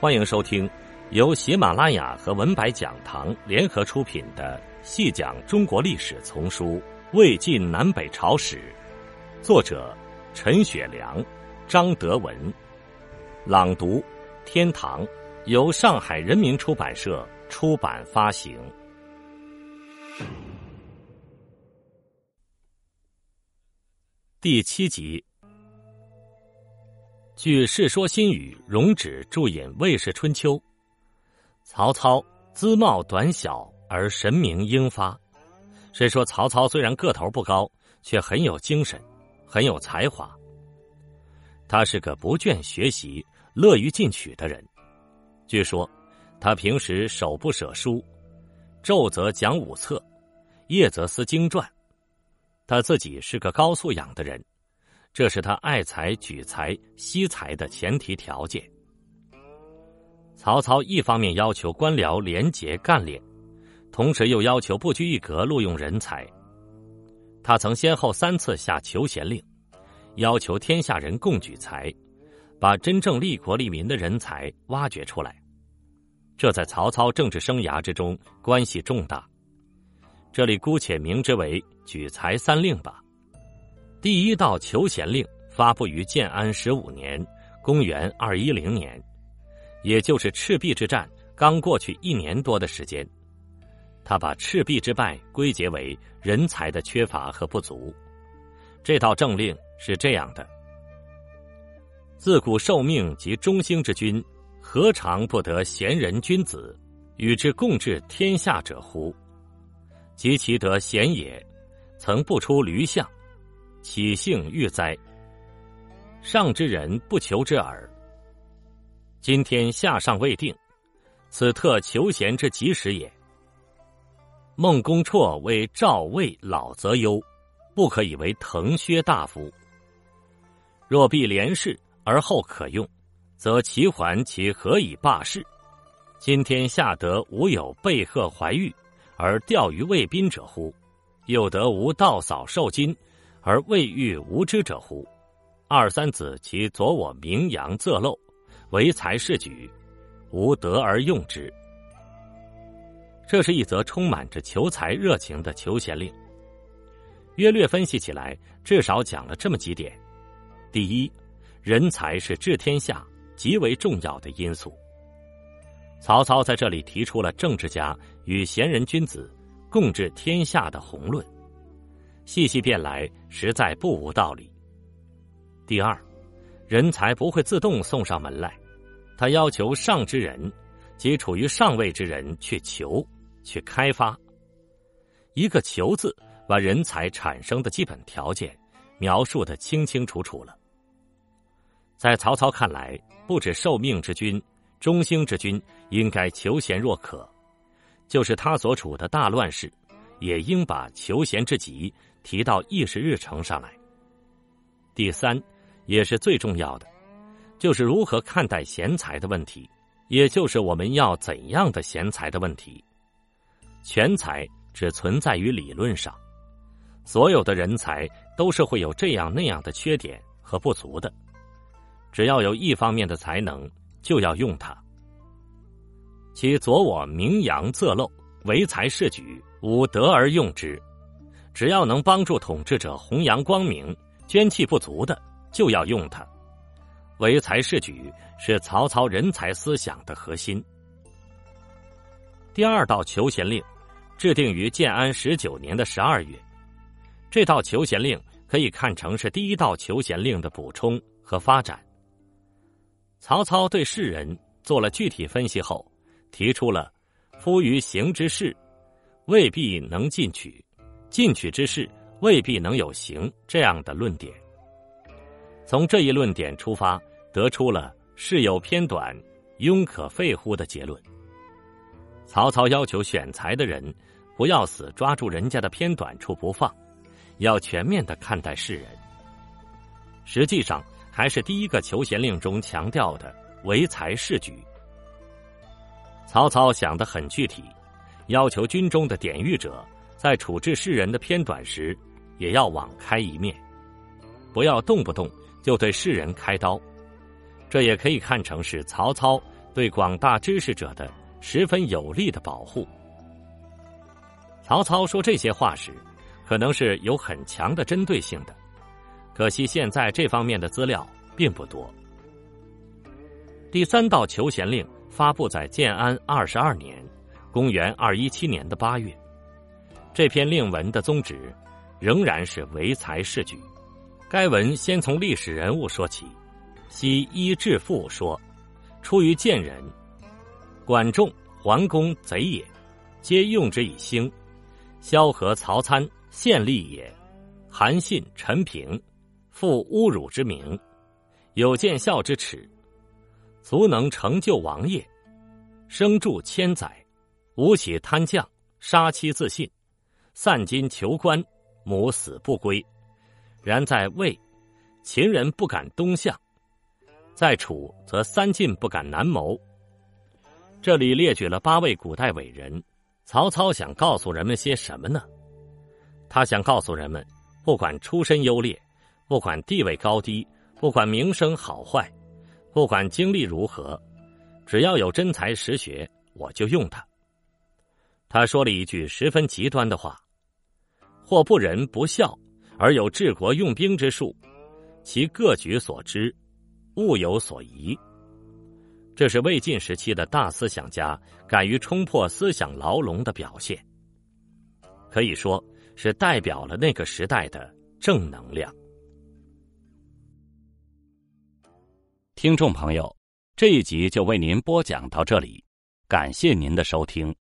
欢迎收听由喜马拉雅和文白讲堂联合出品的《细讲中国历史丛书·魏晋南北朝史》，作者陈雪良、张德文，朗读天堂，由上海人民出版社出版发行。第七集。据《世说新语》，容止注引《魏氏春秋》，曹操姿貌短小而神明英发。虽说曹操虽然个头不高，却很有精神，很有才华。他是个不倦学习、乐于进取的人。据说他平时手不舍书，昼则讲五策，夜则思经传。他自己是个高素养的人。这是他爱才、举才、惜才的前提条件。曹操一方面要求官僚廉洁干练，同时又要求不拘一格录用人才。他曾先后三次下求贤令，要求天下人共举才，把真正利国利民的人才挖掘出来。这在曹操政治生涯之中关系重大。这里姑且名之为“举才三令”吧。第一道求贤令发布于建安十五年（公元二一零年），也就是赤壁之战刚过去一年多的时间。他把赤壁之败归结为人才的缺乏和不足。这道政令是这样的：自古受命及中兴之君，何尝不得贤人君子，与之共治天下者乎？及其得贤也，曾不出驴象。岂幸欲哉？上之人不求之耳。今天下上未定，此特求贤之及时也。孟公绰为赵魏老则忧，不可以为腾薛大夫。若必连事而后可用，则齐桓其何以罢事？今天下得无有被贺怀玉而钓于魏宾者乎？又得无道嫂受金？而未遇无知者乎？二三子其左我名扬仄漏，唯才是举，无德而用之。这是一则充满着求才热情的求贤令。约略分析起来，至少讲了这么几点：第一，人才是治天下极为重要的因素。曹操在这里提出了政治家与贤人君子共治天下的宏论。细细辨来，实在不无道理。第二，人才不会自动送上门来，他要求上之人，即处于上位之人去求、去开发。一个“求”字，把人才产生的基本条件描述的清清楚楚了。在曹操看来，不止受命之君、中兴之君应该求贤若渴，就是他所处的大乱世，也应把求贤之急。提到议事日程上来。第三，也是最重要的，就是如何看待贤才的问题，也就是我们要怎样的贤才的问题。全才只存在于理论上，所有的人才都是会有这样那样的缺点和不足的。只要有一方面的才能，就要用它。其左我名扬仄漏，唯才是举，无德而用之。只要能帮助统治者弘扬光明，捐弃不足的就要用它。唯才是举是曹操人才思想的核心。第二道求贤令，制定于建安十九年的十二月。这道求贤令可以看成是第一道求贤令的补充和发展。曹操对世人做了具体分析后，提出了“夫于行之事，未必能进取。”进取之事未必能有行这样的论点。从这一论点出发，得出了“事有偏短，庸可废乎”的结论。曹操要求选才的人，不要死抓住人家的偏短处不放，要全面的看待世人。实际上，还是第一个求贤令中强调的“唯才是举”。曹操想得很具体，要求军中的典狱者。在处置世人的偏短时，也要网开一面，不要动不动就对世人开刀。这也可以看成是曹操对广大知识者的十分有力的保护。曹操说这些话时，可能是有很强的针对性的，可惜现在这方面的资料并不多。第三道求贤令发布在建安二十二年（公元二一七年的八月）。这篇令文的宗旨仍然是唯才是举。该文先从历史人物说起。昔伊致富说：“出于贱人，管仲、桓公贼也，皆用之以兴。萧何、曹参献利也，韩信、陈平负侮辱之名，有见孝之耻，足能成就王业，生著千载，吴起贪将，杀妻自尽，散金求官，母死不归。然在魏，秦人不敢东向。”在楚，则三晋不敢南谋。这里列举了八位古代伟人，曹操想告诉人们些什么呢？他想告诉人们，不管出身优劣，不管地位高低，不管名声好坏，不管经历如何，只要有真才实学，我就用他。他说了一句十分极端的话：“或不仁不孝，而有治国用兵之术，其各举所知。”物有所疑，这是魏晋时期的大思想家敢于冲破思想牢笼的表现，可以说是代表了那个时代的正能量。听众朋友，这一集就为您播讲到这里，感谢您的收听。